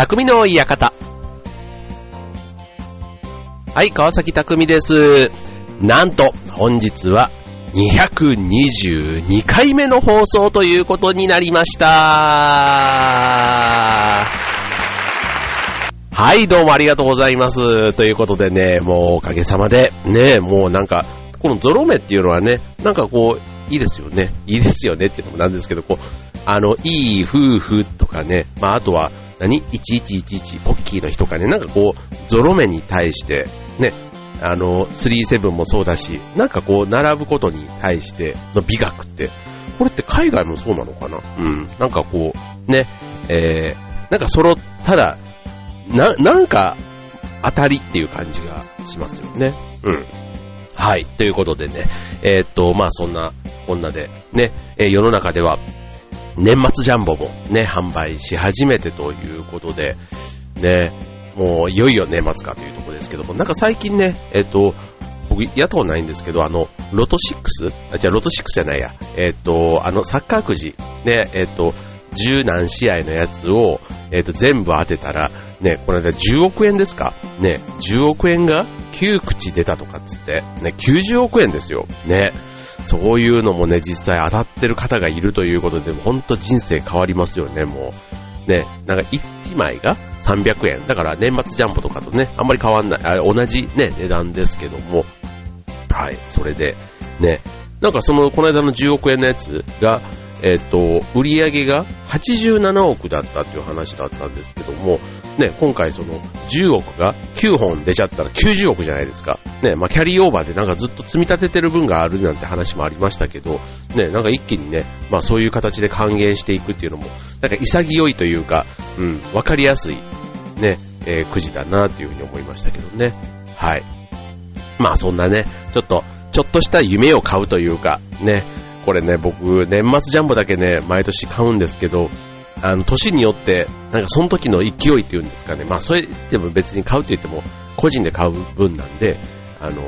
匠の館。はい、川崎匠です。なんと、本日は222回目の放送ということになりました。はい、どうもありがとうございます。ということでね、もうおかげさまで、ね、もうなんか、このゾロ目っていうのはね、なんかこう、いいですよね。いいですよねっていうのもなんですけど、こう、あの、いい夫婦とかね、まああとは、何 ?1111 ポッキーの日とかね、なんかこう、ゾロ目に対して、ね、あの、37もそうだし、なんかこう、並ぶことに対しての美学って、これって海外もそうなのかな？うん。なんかこう、ね、えー、なんか揃ったら、な、なんか、当たりっていう感じがしますよね。うん。はい。ということでね、えーっと、まあそんな、こんなで、ね、えー世の中では、年末ジャンボもね、販売し始めてということで、ね、もういよいよ年末かというところですけども、なんか最近ね、えっ、と、僕、やったことないんですけど、あの、ロト 6? あ、じゃあロト6じゃないや。えっ、と、あの、サッカーくじ、ね、えっ、と、十何試合のやつを、えっ、と、全部当てたら、ね、この間10億円ですか？ね、10億円が9口出たとかっつって、ね、90億円ですよ。ね。そういうのもね、実際当たってる方がいるということで、ほんと人生変わりますよね、もう。ね、なんか1枚が300円。だから年末ジャンボとかとね、あんまり変わんない、あ同じね、値段ですけども。はい、それで、ね、なんかその、この間の10億円のやつが、えっ、と、売り上げが87億だったっていう話だったんですけども、ね、今回その10億が9本出ちゃったら90億じゃないですか。ね、まあキャリーオーバーでなんかずっと積み立ててる分があるなんて話もありましたけど、ね、なんか一気にね、まあそういう形で還元していくっていうのも、なんか潔いというか、うん、わかりやすい、ね、えーくじだなっていうふうに思いましたけどね。はい。まあそんなね、ちょっと、ちょっとした夢を買うというか、ね、これね、僕、年末ジャンボだけね、毎年買うんですけど、あの、年によって、なんかその時の勢いっていうんですかね、まあそれでも別に買うって言っても、個人で買う分なんで、あの、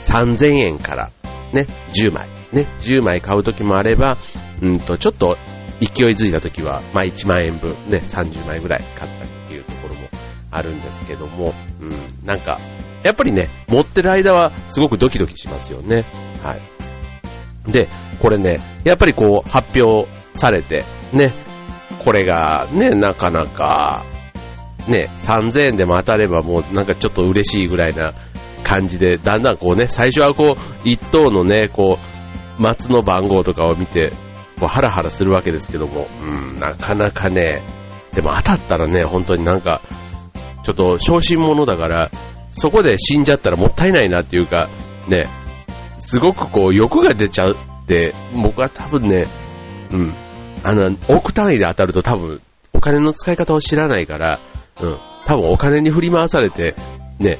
3000円から、ね、10枚、ね、10枚買う時もあれば、うんと、ちょっと勢いづいた時は、まあ1万円分、ね、30枚ぐらい買ったっていうところもあるんですけども、うん、なんか、やっぱりね、持ってる間はすごくドキドキしますよね。はい。で、これね、やっぱりこう発表されて、ね、これがね、なかなか、ね、3000円でも当たればもうなんかちょっと嬉しいぐらいな感じで、だんだんこうね、最初はこう、一等のね、こう、松の番号とかを見て、こうハラハラするわけですけども、うん、なかなかね、でも当たったらね、本当になんか、ちょっと小心者だから、そこで死んじゃったらもったいないなっていうか、ね、すごくこう欲が出ちゃうって、僕は多分ね、うん、あの、億単位で当たると多分、お金の使い方を知らないから、うん、多分お金に振り回されて、ね、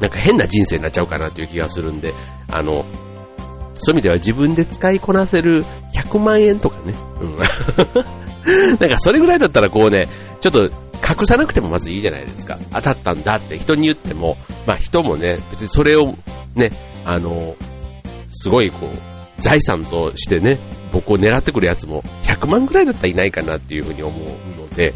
なんか変な人生になっちゃうかなっていう気がするんで、あの、そういう意味では自分で使いこなせる100万円とかね、うん。なんかそれぐらいだったらこうね、ちょっと隠さなくてもまずいいじゃないですか。当たったんだって人に言っても、まあ人もね、別にそれをね、あの、すごいこう、財産としてね、僕を狙ってくるやつも100万ぐらいだったらいないかなっていうふうに思うので、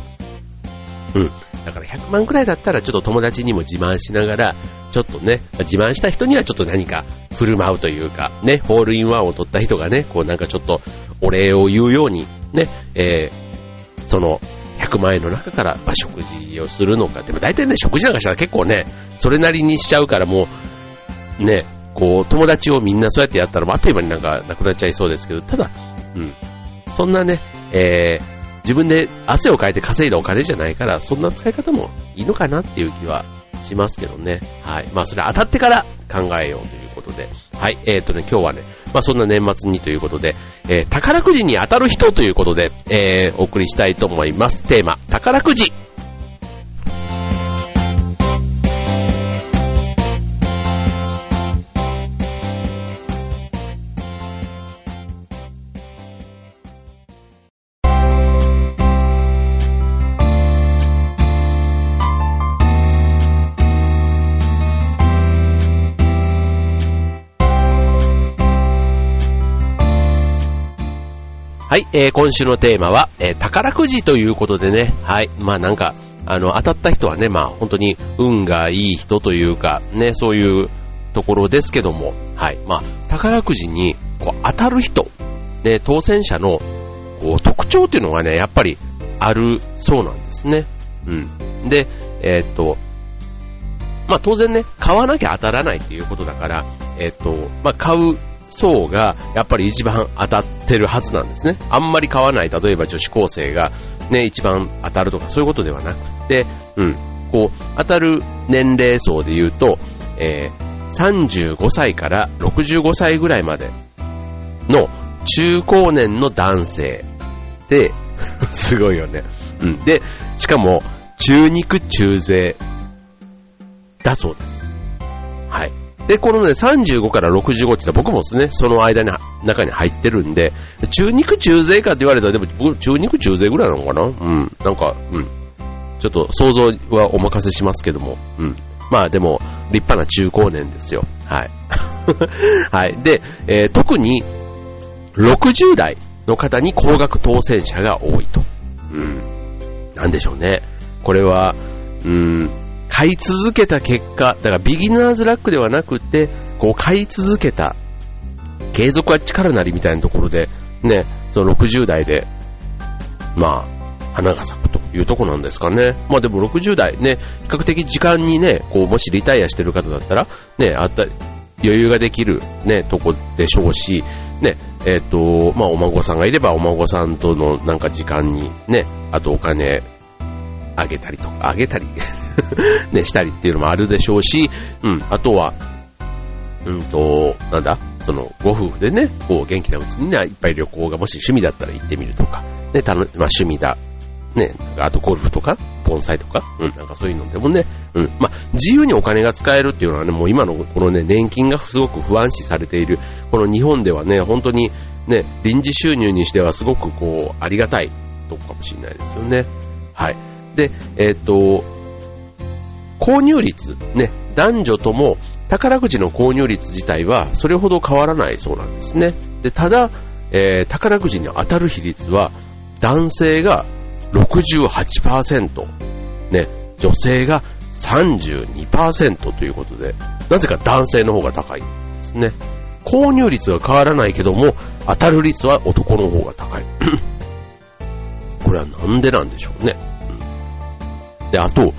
うん。だから100万くらいだったらちょっと友達にも自慢しながら、ちょっとね、自慢した人にはちょっと何か振る舞うというか、ね、ホールインワンを取った人がね、こうなんかちょっとお礼を言うように、ね、えー、その100万円の中から、ま、食事をするのか。でも大体ね、食事なんかしたら結構ね、それなりにしちゃうからもう、ね、こう友達をみんなそうやってやったらあっという間になんかなくなっちゃいそうですけど、ただ、うん、そんなね、えー、自分で汗をかいて稼いだお金じゃないから、そんな使い方もいいのかなっていう気はしますけどね。はい。まあ、それ当たってから考えようということで。はい。えっ、とね、今日はね、まあ、そんな年末にということで、えー宝くじに当たる人ということで、えーお送りしたいと思います。テーマ、宝くじ。はい、えー、今週のテーマは、えー、宝くじということでね、はい、まあなんか、あの、当たった人はね、まあ本当に運がいい人というか、ね、そういうところですけども、はい、まあ宝くじにこう当たる人、ね、当選者のこう特徴っていうのがね、やっぱりあるそうなんですね。うん。で、えー、っと、まあ当然ね、買わなきゃ当たらないっていうことだから、え、っと、まあ買う層がやっぱり一番当たってるはずなんですね。あんまり買わない、例えば女子高生がね、一番当たるとかそういうことではなくて、うん、こう、当たる年齢層で言うと、えー、35歳から65歳ぐらいまでの中高年の男性で、すごいよね。うん。で、しかも、中肉中背だそうです。はい。で、このね、35から65って僕もですね、その間に、中に入ってるんで、中肉中背かって言われたら、でも僕、中肉中背ぐらいなのかな？うん。なんか、うん。ちょっと想像はお任せしますけども、うん。まあでも、立派な中高年ですよ。はい。はい。で、えー、特に、60代の方に高額当選者が多いと。うん。なんでしょうね。これは、うん、買い続けた結果、だからビギナーズラックではなくて、こう買い続けた、継続は力なりみたいなところで、ね、その60代で、まあ、花が咲くというとこなんですかね。まあでも60代ね、比較的時間にね、こう、もしリタイアしてる方だったら、ね、あったり、余裕ができるね、とこでしょうし、ね、えっ、ー、と、まあお孫さんがいればお孫さんとのなんか時間にね、あとお金あげたりとか、あげたり ね、したりっていうのもあるでしょうし、うん、あとは、うんと、なんだ、その、ご夫婦でね、こう、元気なうちにね、いっぱい旅行がもし趣味だったら行ってみるとか、ね、たの、まあ、趣味だ、ね、あとゴルフとか、盆栽とか、うん、なんかそういうのでもね、うん、まあ、自由にお金が使えるっていうのはね、もう今のこのね、年金がすごく不安視されている、この日本ではね、本当にね、臨時収入にしてはすごくこう、ありがたいとこかもしれないですよね。はい。で、えっ、と、購入率、ね、男女とも宝くじの購入率自体はそれほど変わらないそうなんですね。で、ただ、えー、宝くじに当たる比率は男性が68%、ね、女性が32%ということで、なぜか男性の方が高いんですね。購入率は変わらないけども、当たる率は男の方が高い。これはなんでなんでしょうね。で、あと、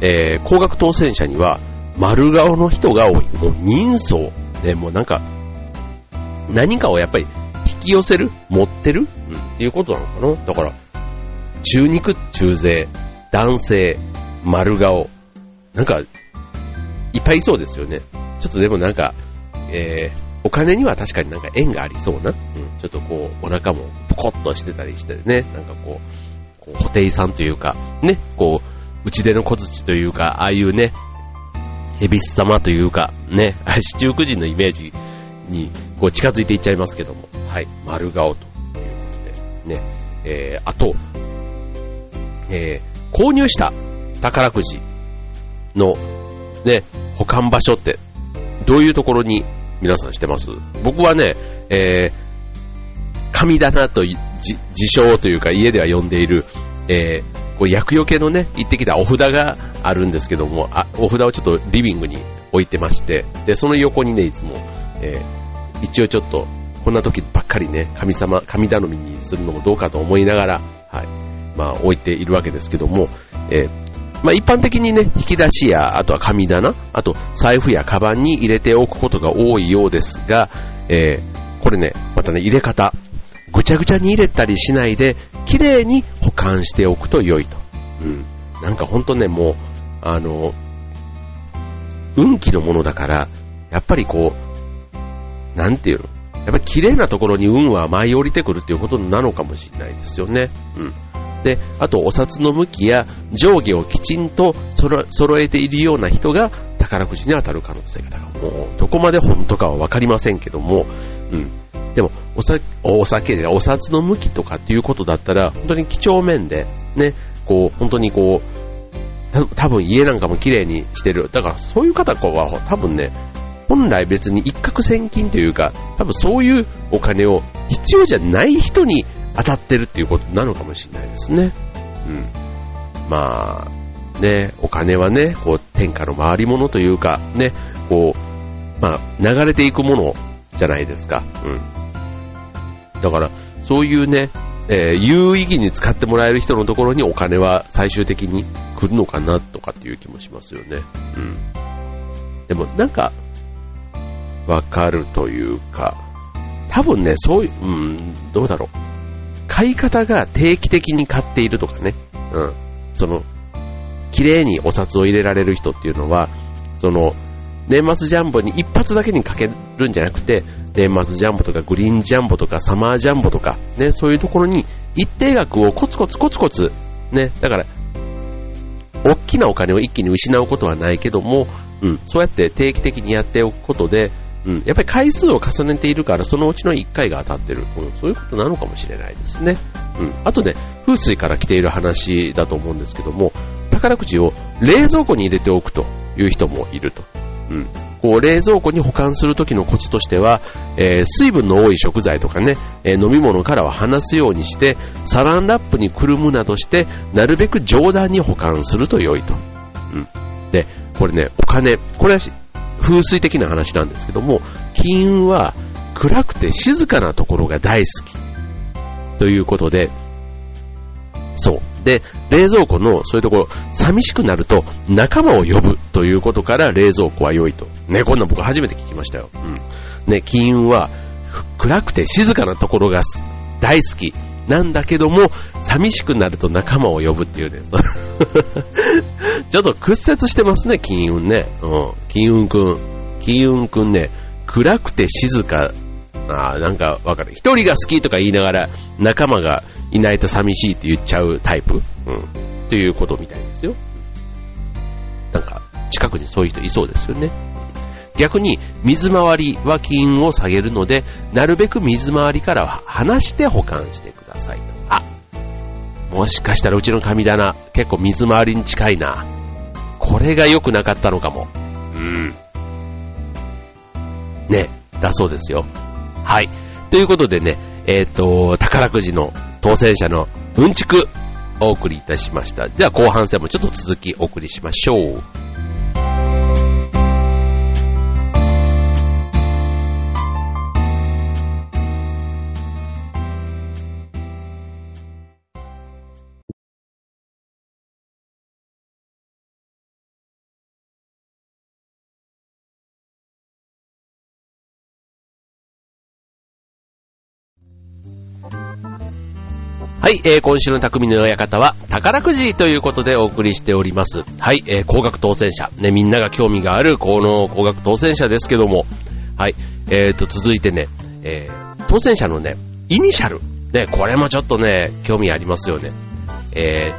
えー、高額当選者には丸顔の人が多い。もう人相。ね、もうなんか、何かをやっぱり引き寄せる持ってる、うん、っていうことなのかな？だから、中肉、中背、男性、丸顔。なんか、いっぱいいそうですよね。ちょっとでもなんか、えー、お金には確かになんか縁がありそうな。うん、ちょっとこう、お腹もポコッとしてたりしてね。なんかこう、こう、ホテイさんというか、ね、こう、内出の小槌というか、ああいうね、ヘビス様というか、ね、七中九人のイメージにこう近づいていっちゃいますけども、はい、丸顔ということで、ね、えー、あと、えー、購入した宝くじの、ね、保管場所って、どういうところに皆さんしてます？僕はね、えー、神棚と自称というか家では呼んでいる、えー、こう薬よけのね、行ってきたお札があるんですけども、あお札をちょっとリビングに置いてまして、で、その横にね、いつも、えー、一応ちょっと、こんな時ばっかりね、神様、神頼みにするのもどうかと思いながら、はい、まあ置いているわけですけども、えー、まあ一般的にね、引き出しや、あとは神棚、あと財布やカバンに入れておくことが多いようですが、えー、これね、またね、入れ方、ぐちゃぐちゃに入れたりしないで、綺麗に管しておくと良いと。うん。なんかほんとね、もう、あの、運気のものだから、やっぱりこう、なんていうの？やっぱり綺麗なところに運は舞い降りてくるっていうことなのかもしれないですよね。うん。で、あとお札の向きや上下をきちんと揃えているような人が宝くじに当たる可能性が高い。もう、どこまで本当かはわかりませんけども、うん。でも、お酒、お酒で、お札の向きとかっていうことだったら、本当に几帳面で、ね、こう、本当にこう、多分家なんかも綺麗にしてる。だからそういう方は多分ね、本来別に一攫千金というか、多分そういうお金を必要じゃない人に当たってるっていうことなのかもしれないですね。うん。まあ、ね、お金はね、こう、天下の回り物というか、ね、こう、まあ、流れていくものじゃないですか。うん。だから、そういうね、えー、有意義に使ってもらえる人のところにお金は最終的に来るのかなとかっていう気もしますよね。うん。でもなんか、わかるというか、多分ね、そういう、うん、どうだろう。買い方が定期的に買っているとかね。うん。その、綺麗にお札を入れられる人っていうのは、その、年末ジャンボに一発だけにかけるんじゃなくて、年末ジャンボとかグリーンジャンボとかサマージャンボとか、ね、そういうところに一定額をコツコツコツコツ、ね、だから、大きなお金を一気に失うことはないけども、うん、そうやって定期的にやっておくことで、うん、やっぱり回数を重ねているから、そのうちの1回が当たってる、うん、そういうことなのかもしれないですね。うん、あとね、風水から来ている話だと思うんですけども、宝くじを冷蔵庫に入れておくという人もいると。うん、こう冷蔵庫に保管するときのコツとしては、えー、水分の多い食材とかね、えー、飲み物からは離すようにして、サランラップにくるむなどして、なるべく上段に保管すると良いと。うん。で、これね、お金、これは風水的な話なんですけども、金運は暗くて静かなところが大好き。ということで、そう。で、冷蔵庫のそういうところ、寂しくなると仲間を呼ぶということから冷蔵庫は良いと。ね、こんな僕初めて聞きましたよ。うん。ね、金運は暗くて静かなところが大好き。なんだけども、寂しくなると仲間を呼ぶっていうね。ちょっと屈折してますね、金運ね。うん。金運くん。金運くんね、暗くて静か。あなんかわかる。一人が好きとか言いながら、仲間がいないと寂しいって言っちゃうタイプ？うん。っていうことみたいですよ。なんか、近くにそういう人いそうですよね。逆に、水回りは金運を下げるので、なるべく水回りから離して保管してくださいと。あ、もしかしたらうちの神棚、結構水回りに近いな。これが良くなかったのかも。うん。ね、だそうですよ。はい。ということでね、えっ、ー、と、宝くじの当選者のうんちくお送りいたしました。じゃあ後半戦もちょっと続きお送りしましょう。えー、今週の匠の館は宝くじということでお送りしております。はい、えー、高額当選者。ね、みんなが興味があるこの高額当選者ですけども。はい、えーと、続いてね、えー、当選者のね、イニシャル。ね、これもちょっとね、興味ありますよね。え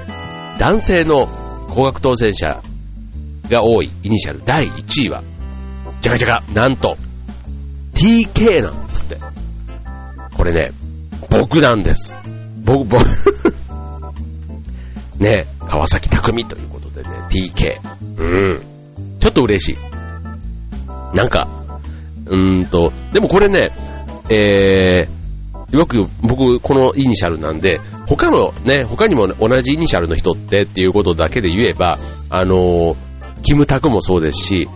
ー、男性の高額当選者が多いイニシャル第1位は、じゃがじゃが、なんと、TK なんですって。これね、僕なんです。僕、僕ね、川崎匠ということでね、TK。うん。ちょっと嬉しい。なんか、うーんと、でもこれね、えー、よく僕、このイニシャルなんで、他のね、他にも同じイニシャルの人ってっていうことだけで言えば、あのー、キムタクもそうですし、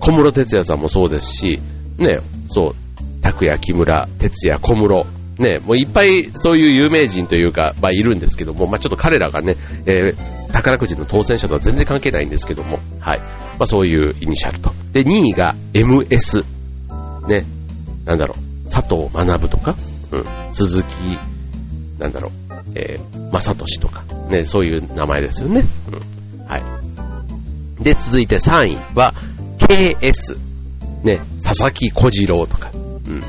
小室哲也さんもそうですし、ね、そう、拓也、木村、哲也、小室、ね、もういっぱいそういう有名人というか、まあいるんですけども、まあちょっと彼らがね、えー、宝くじの当選者とは全然関係ないんですけども、はい。まあそういうイニシャルと。で、2位が MS。ね、なんだろう、佐藤学とか、うん、鈴木、なんだろう、えー、正俊とか、ね、そういう名前ですよね。うん。はい。で、続いて3位は、KS。ね、佐々木小次郎とか、うん。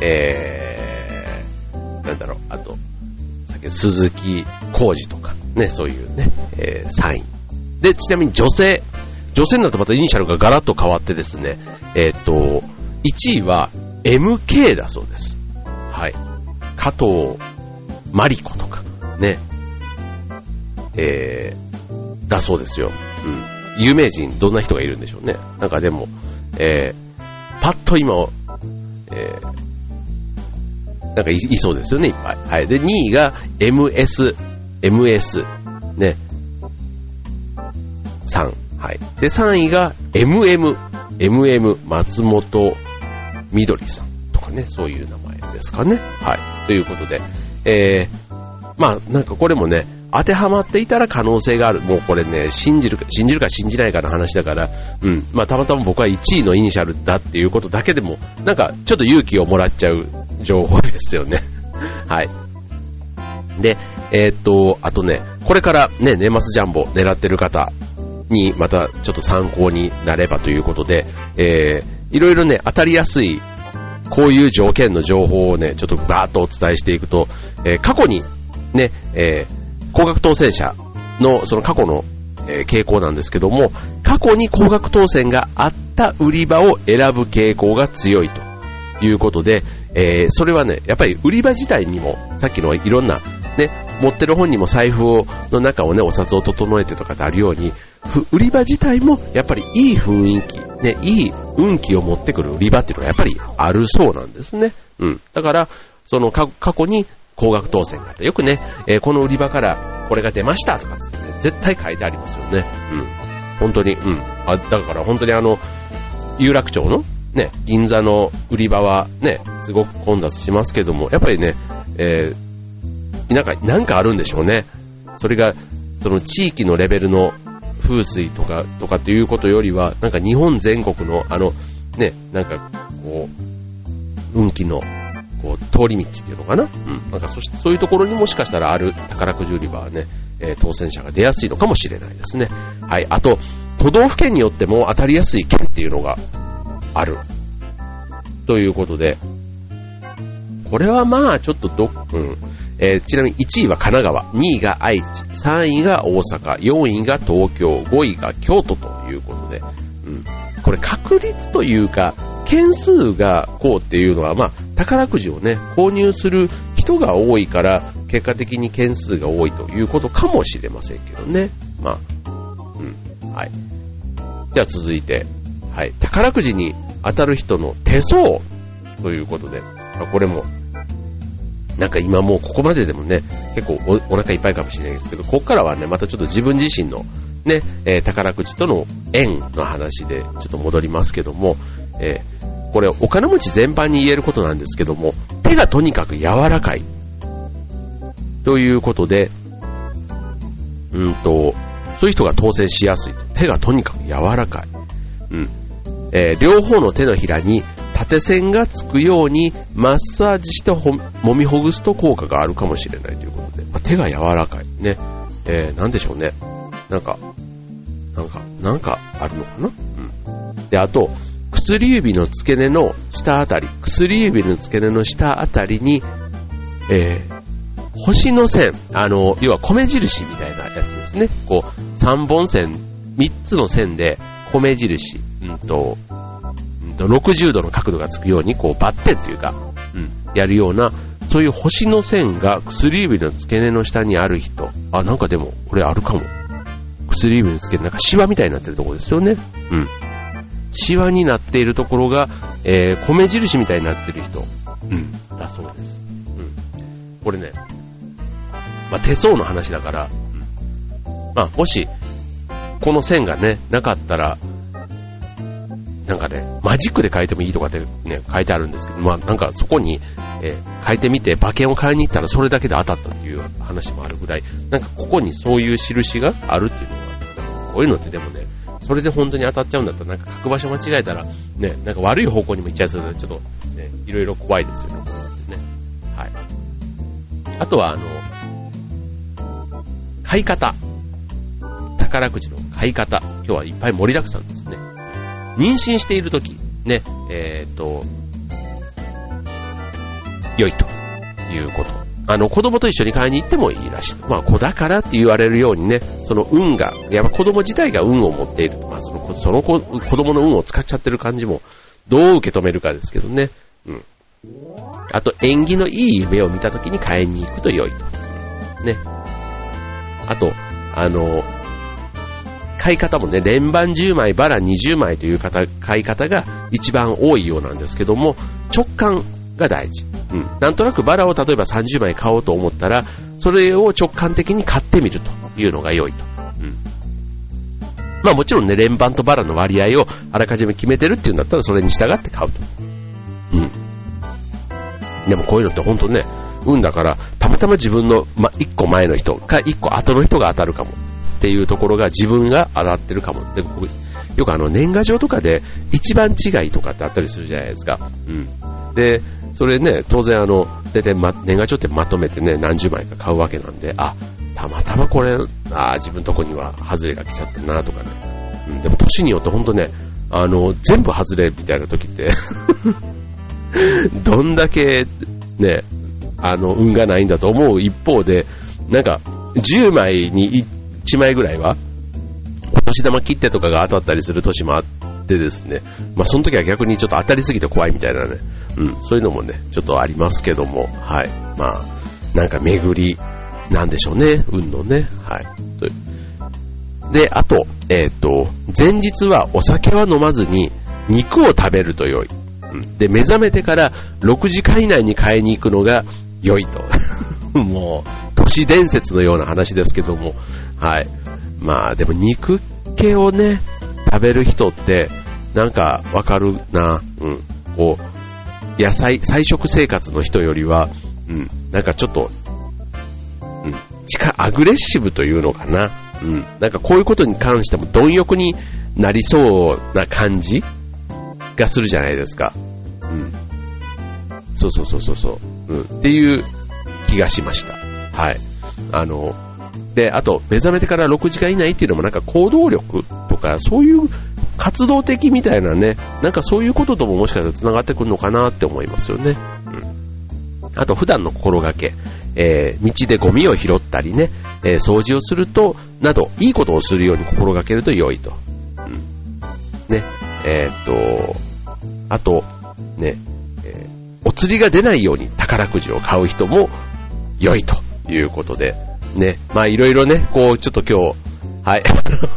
えー、なんだろう、あと、さっき鈴木浩二とか、ね、そういうね、えー、サイン。で、ちなみに女性、女性になるとまたイニシャルがガラッと変わってですね、えっ、ー、と、1位は MK だそうです。はい。加藤マリコとか、ね、えー、だそうですよ。うん。有名人、どんな人がいるんでしょうね。なんかでも、えー、パッと今、えー、なんかいいそうですよね、いっぱい。はい。で、2位が MS、MS、ね。3。はい。で、3位が MM、MM、松本みどりさんとかね、そういう名前ですかね。はい。ということで、えー、まあ、なんかこれもね、当てはまっていたら可能性がある。もうこれね、信じるか、信じるか信じないかの話だから、うん。まあ、たまたま僕は1位のイニシャルだっていうことだけでも、なんか、ちょっと勇気をもらっちゃう情報ですよね。はい。で、えー、っと、あとね、これからね、年末ジャンボ狙ってる方に、またちょっと参考になればということで、えー、いろいろね、当たりやすい、こういう条件の情報をね、ちょっとバーッとお伝えしていくと、えー、過去に、ね、えー、高額当選者のその過去の、え傾向なんですけども、過去に高額当選があった売り場を選ぶ傾向が強いということで、えー、それはね、やっぱり売り場自体にも、さっきのいろんな、ね、持ってる本にも財布をの中をね、お札を整えてとかってあるように、売り場自体もやっぱりいい雰囲気、ね、いい運気を持ってくる売り場っていうのがやっぱりあるそうなんですね。うん。だから、その過去に高額当選があった。よくね、えー、この売り場からこれが出ましたとかつって、ね、絶対書いてありますよね。うん。本当に、うん。あ、だから本当にあの、有楽町のね、銀座の売り場はね、すごく混雑しますけども、やっぱりね、えー、なんか、なんかあるんでしょうね。それが、その地域のレベルの風水とか、とかっていうことよりは、なんか日本全国のあの、ね、なんか、こう、運気のこう、通り道っていうのかな？うん。なんかそしてそういうところにもしかしたらある宝くじ売り場はね、えー、当選者が出やすいのかもしれないですね。はい。あと、都道府県によっても当たりやすい県っていうのがある。ということで、これはまあちょっとど、うん。えー、ちなみに1位は神奈川、2位が愛知、3位が大阪、4位が東京、5位が京都ということで、これ確率というか、件数がこうっていうのは、まあ、宝くじをね、購入する人が多いから、結果的に件数が多いということかもしれませんけどね。まあ、うん。はい。じゃあ続いて、はい。宝くじに当たる人の手相ということで、まあ、これも、なんか今もうここまででもね、結構おお腹いっぱいかもしれないですけど、ここからはね、またちょっと自分自身のね、えー、宝くじとの縁の話でちょっと戻りますけども、えー、これお金持ち全般に言えることなんですけども、手がとにかく柔らかい。ということで、うんと、そういう人が当選しやすい。手がとにかく柔らかい。うん。えー、両方の手のひらに縦線がつくようにマッサージして揉みほぐすと効果があるかもしれないということで、まあ、手が柔らかい。ね。えー、なんでしょうね。なんか、なんか、なんかあるのかな？うん。で、あと、薬指の付け根の下あたり、薬指の付け根の下あたりに、えー、星の線、あの、要は米印みたいなやつですね。こう、3本線、3つの線で米印、うんと、うんと60度の角度がつくように、こう、バッテンというか、うん、やるような、そういう星の線が薬指の付け根の下にある人。あ、なんかでも、これあるかも。薬指につけて、なんかシワみたいになってるところですよね。うん。シワになっているところが、えー、米印みたいになってる人。うん。だそうです。うん。これね、まあ、手相の話だから、うん、まあ、もし、この線がね、なかったら、なんかね、マジックで書いてもいいとかってね、書いてあるんですけど、まあなんかそこに、えー、書いてみて馬券を買いに行ったらそれだけで当たったっていう話もあるぐらい、なんかここにそういう印があるっていうの、こういうのってでもね、それで本当に当たっちゃうんだったら、なんか書く場所間違えたら、ね、なんか悪い方向にも行っちゃいそうで、ちょっとね、いろいろ怖いですよね、これってね。はい。あとは、あの、買い方。宝くじの買い方。今日はいっぱい盛りだくさんですね。妊娠しているとき、ね、えっ、ー、と、良いということ。あの、子供と一緒に買いに行ってもいいらしい。まあ、子だからって言われるようにね、その運が、やっぱ子供自体が運を持っている。まあ、その、その子、子供の運を使っちゃってる感じも、どう受け止めるかですけどね。うん。あと、縁起のいい夢を見た時に買いに行くと良いと。ね。あと、あの、買い方もね、連番10枚、バラ20枚という方買い方が一番多いようなんですけども、直感が大事。うん。なんとなくバラを例えば30枚買おうと思ったら、それを直感的に買ってみるというのが良いと。うん。まあもちろんね、連番とバラの割合をあらかじめ決めてるっていうんだったらそれに従って買うと。うん。でもこういうのって本当ね、運だから、たまたま自分の、ま、1個前の人か1個後の人が当たるかもっていうところが自分が当たってるかも。でよくあの年賀状とかで一番違いとかってあったりするじゃないですか。うん。で、それね、当然あの、大体、ま、年賀状ってまとめてね、何十枚か買うわけなんで、あ、たまたまこれ、あ自分とこには外れが来ちゃったなとかね。うん、でも年によってほんとね、あの、全部外れみたいな時って どんだけね、あの、運がないんだと思う一方で、なんか、10枚に1枚ぐらいは、お年玉切手とかが当たったりする年もあってですね、まあその時は逆にちょっと当たりすぎて怖いみたいなね、うん、そういうのもね、ちょっとありますけども、はい。まあ、なんか巡り、なんでしょうね、運のね、はい。で、あと、えっ、ー、と、前日はお酒は飲まずに肉を食べると良い。うん、で、目覚めてから6時間以内に買いに行くのが良いと。もう、都市伝説のような話ですけども、はい。まあ、でも肉系をね、食べる人って、なんかわかるな、うん。こう、野菜、菜食生活の人よりは、うん、なんかちょっと、うん、近、アグレッシブというのかな。うん、なんかこういうことに関しても貪欲になりそうな感じがするじゃないですか。うん。そうそうそうそうそう。うん。っていう気がしました。はい。あの、で、あと、目覚めてから6時間以内っていうのもなんか行動力とか、そういう活動的みたいなね、なんかそういうこととももしかしたら繋がってくるのかなって思いますよね。うん。あと、普段の心がけ、えー、道でゴミを拾ったりね、えー、掃除をすると、など、いいことをするように心がけると良いと。うん。ね、えー、っと、あと、ね、えー、お釣りが出ないように宝くじを買う人も良いということで、ね、まあいろいろね、こう、ちょっと今日、はい。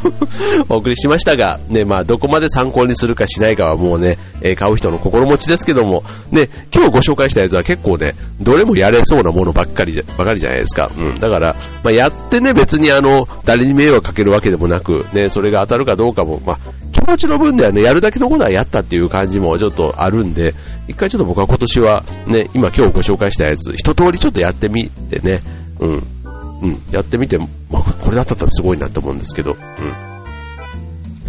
お送りしましたが、ね、まあ、どこまで参考にするかしないかはもうね、え、買う人の心持ちですけども、ね、今日ご紹介したやつは結構ね、どれもやれそうなものばっかりじゃ、ばかりじゃないですか。うん。だから、まあ、やってね、別にあの、誰に迷惑かけるわけでもなく、ね、それが当たるかどうかも、まあ、気持ちの分ではね、やるだけのことはやったっていう感じもちょっとあるんで、一回ちょっと僕は今年は、ね、今今日ご紹介したやつ、一通りちょっとやってみてね、うん。うん、やってみて、まあ、これだったらすごいなと思うんですけど、うん。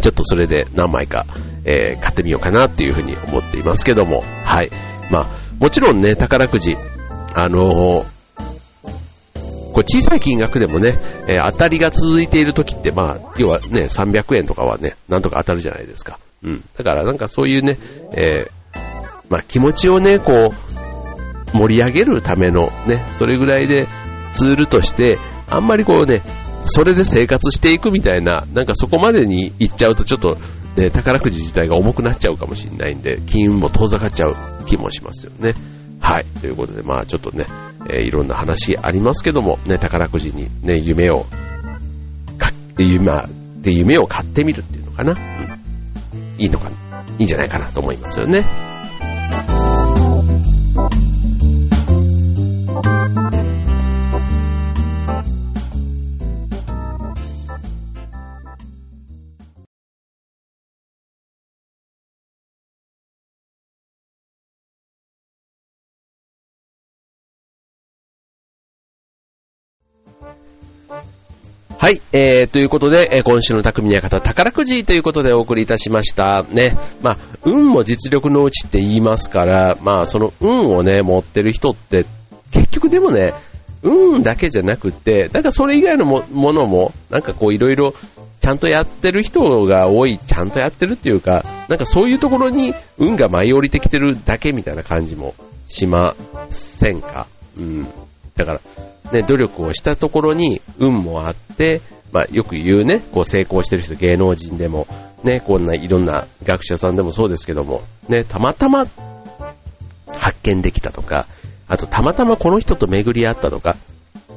ちょっとそれで何枚か、えー、買ってみようかなっていうふうに思っていますけども、はい。まあ、もちろんね、宝くじ、あのー、これ小さい金額でもね、えー、当たりが続いている時って、まあ、要はね、300円とかはね、なんとか当たるじゃないですか。うん。だからなんかそういうね、えー、まあ気持ちをね、こう、盛り上げるためのね、それぐらいで、ツールとして、あんまりこうね、それで生活していくみたいな、なんかそこまでに行っちゃうとちょっと、ね、宝くじ自体が重くなっちゃうかもしれないんで、金運も遠ざかっちゃう気もしますよね。はい。ということで、まあちょっとね、えー、いろんな話ありますけども、ね、宝くじにね、夢を、か、夢、で夢を買ってみるっていうのかな。うん。いいのかな。いいんじゃないかなと思いますよね。えー、ということで、えー、今週の匠の館宝くじということでお送りいたしました。ね。まあ、運も実力のうちって言いますから、まあ、その運をね、持ってる人って、結局でもね、運だけじゃなくて、なんかそれ以外のもものも、なんかこういろいろ、ちゃんとやってる人が多い、ちゃんとやってるっていうか、なんかそういうところに運が舞い降りてきてるだけみたいな感じもしませんか？うん。だから、ね、努力をしたところに運もあって、まあ、よく言うね、こう成功してる人、芸能人でも、ね、こんないろんな学者さんでもそうですけども、ね、たまたま発見できたとか、あとたまたまこの人と巡り合ったとか、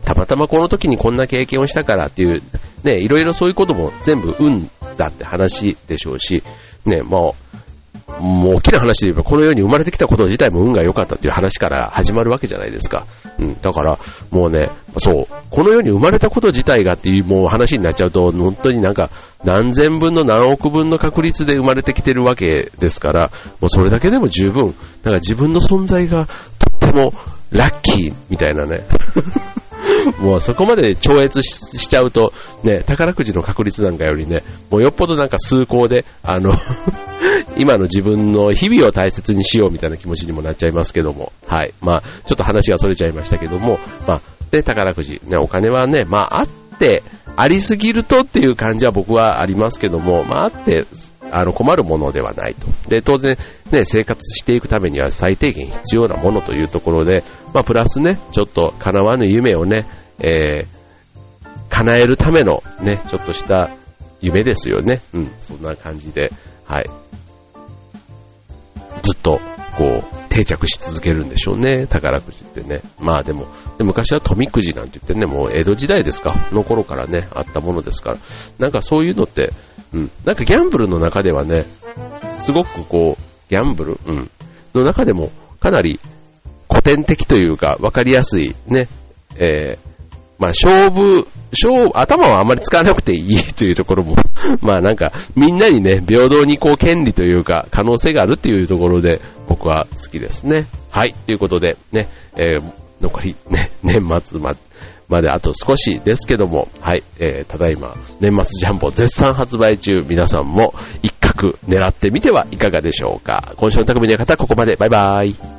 たまたまこの時にこんな経験をしたからっていう、ね、いろいろそういうことも全部運だって話でしょうし、ね、もう、もう大きな話で言えば、この世に生まれてきたこと自体も運が良かったっていう話から始まるわけじゃないですか。うん。だから、もうね、そう、この世に生まれたこと自体がっていうもう話になっちゃうと、本当になんか、何千分の何億分の確率で生まれてきてるわけですから、もうそれだけでも十分、だから自分の存在がとってもラッキーみたいなね。もうそこまで超越しちゃうと、ね、宝くじの確率なんかよりね、もうよっぽどなんか数校で、あの今の自分の日々を大切にしようみたいな気持ちにもなっちゃいますけども、はい。まあ、ちょっと話が逸れちゃいましたけども、まあ、で、宝くじ、ね、お金はね、まあ、あって、ありすぎるとっていう感じは僕はありますけども、まあ、あって、あの、困るものではないと。で、当然、ね、生活していくためには最低限必要なものというところで、まあ、プラスね、ちょっと叶わぬ夢をね、えー、叶えるためのね、ちょっとした夢ですよね。うん、そんな感じで、はい。と、こう、定着し続けるんでしょうね、宝くじってね。まあでも、で昔は富くじなんて言ってね、もう江戸時代ですか、の頃からね、あったものですから、なんかそういうのって、うん、なんかギャンブルの中ではね、すごくこう、ギャンブル、うん、の中でもかなり古典的というか、わかりやすいね、えー、まあ、勝負、勝負、頭はあんまり使わなくていいというところも まあなんか、みんなにね、平等にこう、権利というか、可能性があるっていうところで、僕は好きですね。はい、ということで、ね、えー、残り、ね、年末ま、まであと少しですけども、はい、えー、ただいま、年末ジャンボ絶賛発売中、皆さんも一角狙ってみてはいかがでしょうか。今週の匠の方、ここまで、バイバーイ。